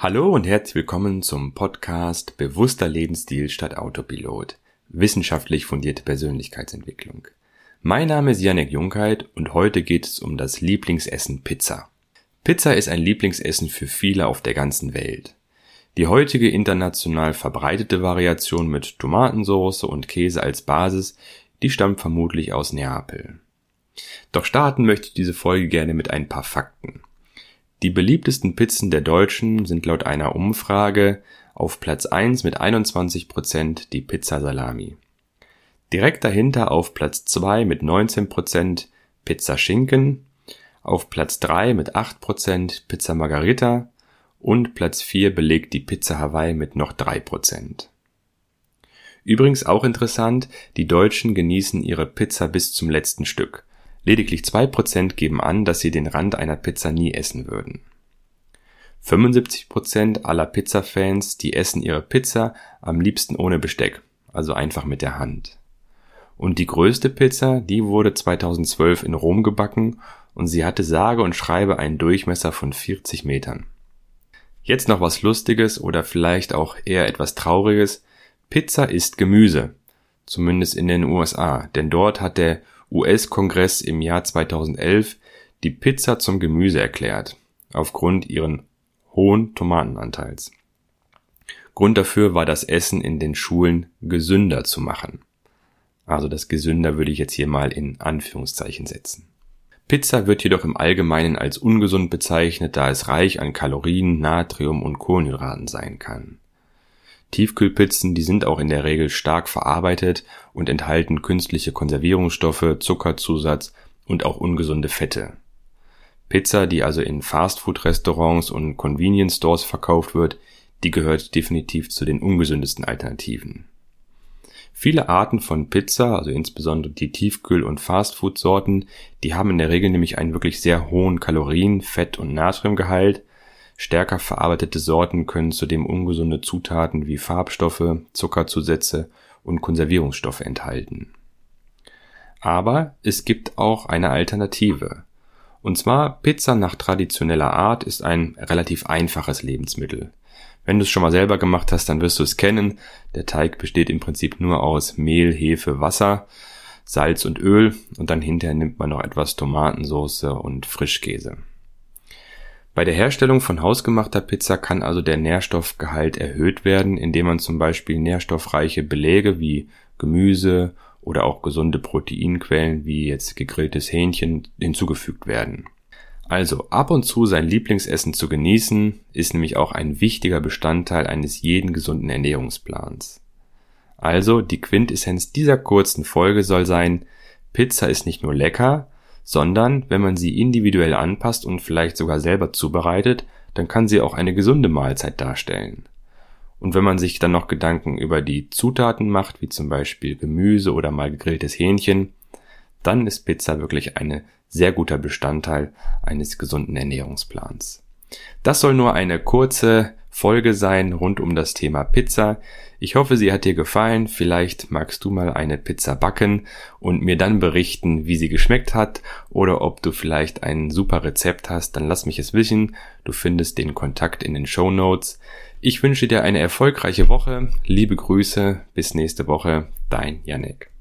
Hallo und herzlich willkommen zum Podcast Bewusster Lebensstil statt Autopilot. Wissenschaftlich fundierte Persönlichkeitsentwicklung. Mein Name ist Janek Junkheit und heute geht es um das Lieblingsessen Pizza. Pizza ist ein Lieblingsessen für viele auf der ganzen Welt. Die heutige international verbreitete Variation mit Tomatensauce und Käse als Basis, die stammt vermutlich aus Neapel. Doch starten möchte ich diese Folge gerne mit ein paar Fakten. Die beliebtesten Pizzen der Deutschen sind laut einer Umfrage auf Platz 1 mit 21 Prozent die Pizza Salami. Direkt dahinter auf Platz 2 mit 19 Prozent Pizza Schinken, auf Platz 3 mit 8 Prozent Pizza Margarita und Platz 4 belegt die Pizza Hawaii mit noch 3 Prozent. Übrigens auch interessant, die Deutschen genießen ihre Pizza bis zum letzten Stück. Lediglich zwei Prozent geben an, dass sie den Rand einer Pizza nie essen würden. 75 Prozent aller Pizza-Fans, die essen ihre Pizza am liebsten ohne Besteck, also einfach mit der Hand. Und die größte Pizza, die wurde 2012 in Rom gebacken und sie hatte sage und schreibe einen Durchmesser von 40 Metern. Jetzt noch was Lustiges oder vielleicht auch eher etwas Trauriges. Pizza ist Gemüse. Zumindest in den USA, denn dort hat der US-Kongress im Jahr 2011 die Pizza zum Gemüse erklärt, aufgrund ihren hohen Tomatenanteils. Grund dafür war das Essen in den Schulen gesünder zu machen. Also das gesünder würde ich jetzt hier mal in Anführungszeichen setzen. Pizza wird jedoch im Allgemeinen als ungesund bezeichnet, da es reich an Kalorien, Natrium und Kohlenhydraten sein kann. Tiefkühlpizzen, die sind auch in der Regel stark verarbeitet und enthalten künstliche Konservierungsstoffe, Zuckerzusatz und auch ungesunde Fette. Pizza, die also in Fastfood-Restaurants und Convenience Stores verkauft wird, die gehört definitiv zu den ungesündesten Alternativen. Viele Arten von Pizza, also insbesondere die Tiefkühl- und Fastfood-Sorten, die haben in der Regel nämlich einen wirklich sehr hohen Kalorien-, Fett- und Natriumgehalt, Stärker verarbeitete Sorten können zudem ungesunde Zutaten wie Farbstoffe, Zuckerzusätze und Konservierungsstoffe enthalten. Aber es gibt auch eine Alternative. Und zwar Pizza nach traditioneller Art ist ein relativ einfaches Lebensmittel. Wenn du es schon mal selber gemacht hast, dann wirst du es kennen. Der Teig besteht im Prinzip nur aus Mehl, Hefe, Wasser, Salz und Öl und dann hinterher nimmt man noch etwas Tomatensauce und Frischkäse. Bei der Herstellung von hausgemachter Pizza kann also der Nährstoffgehalt erhöht werden, indem man zum Beispiel nährstoffreiche Beläge wie Gemüse oder auch gesunde Proteinquellen wie jetzt gegrilltes Hähnchen hinzugefügt werden. Also ab und zu sein Lieblingsessen zu genießen, ist nämlich auch ein wichtiger Bestandteil eines jeden gesunden Ernährungsplans. Also die Quintessenz dieser kurzen Folge soll sein, Pizza ist nicht nur lecker, sondern wenn man sie individuell anpasst und vielleicht sogar selber zubereitet, dann kann sie auch eine gesunde Mahlzeit darstellen. Und wenn man sich dann noch Gedanken über die Zutaten macht, wie zum Beispiel Gemüse oder mal gegrilltes Hähnchen, dann ist Pizza wirklich ein sehr guter Bestandteil eines gesunden Ernährungsplans. Das soll nur eine kurze Folge sein rund um das Thema Pizza. Ich hoffe, sie hat dir gefallen. Vielleicht magst du mal eine Pizza backen und mir dann berichten, wie sie geschmeckt hat oder ob du vielleicht ein super Rezept hast, dann lass mich es wissen. Du findest den Kontakt in den Show Notes. Ich wünsche dir eine erfolgreiche Woche. Liebe Grüße. Bis nächste Woche. Dein Yannick.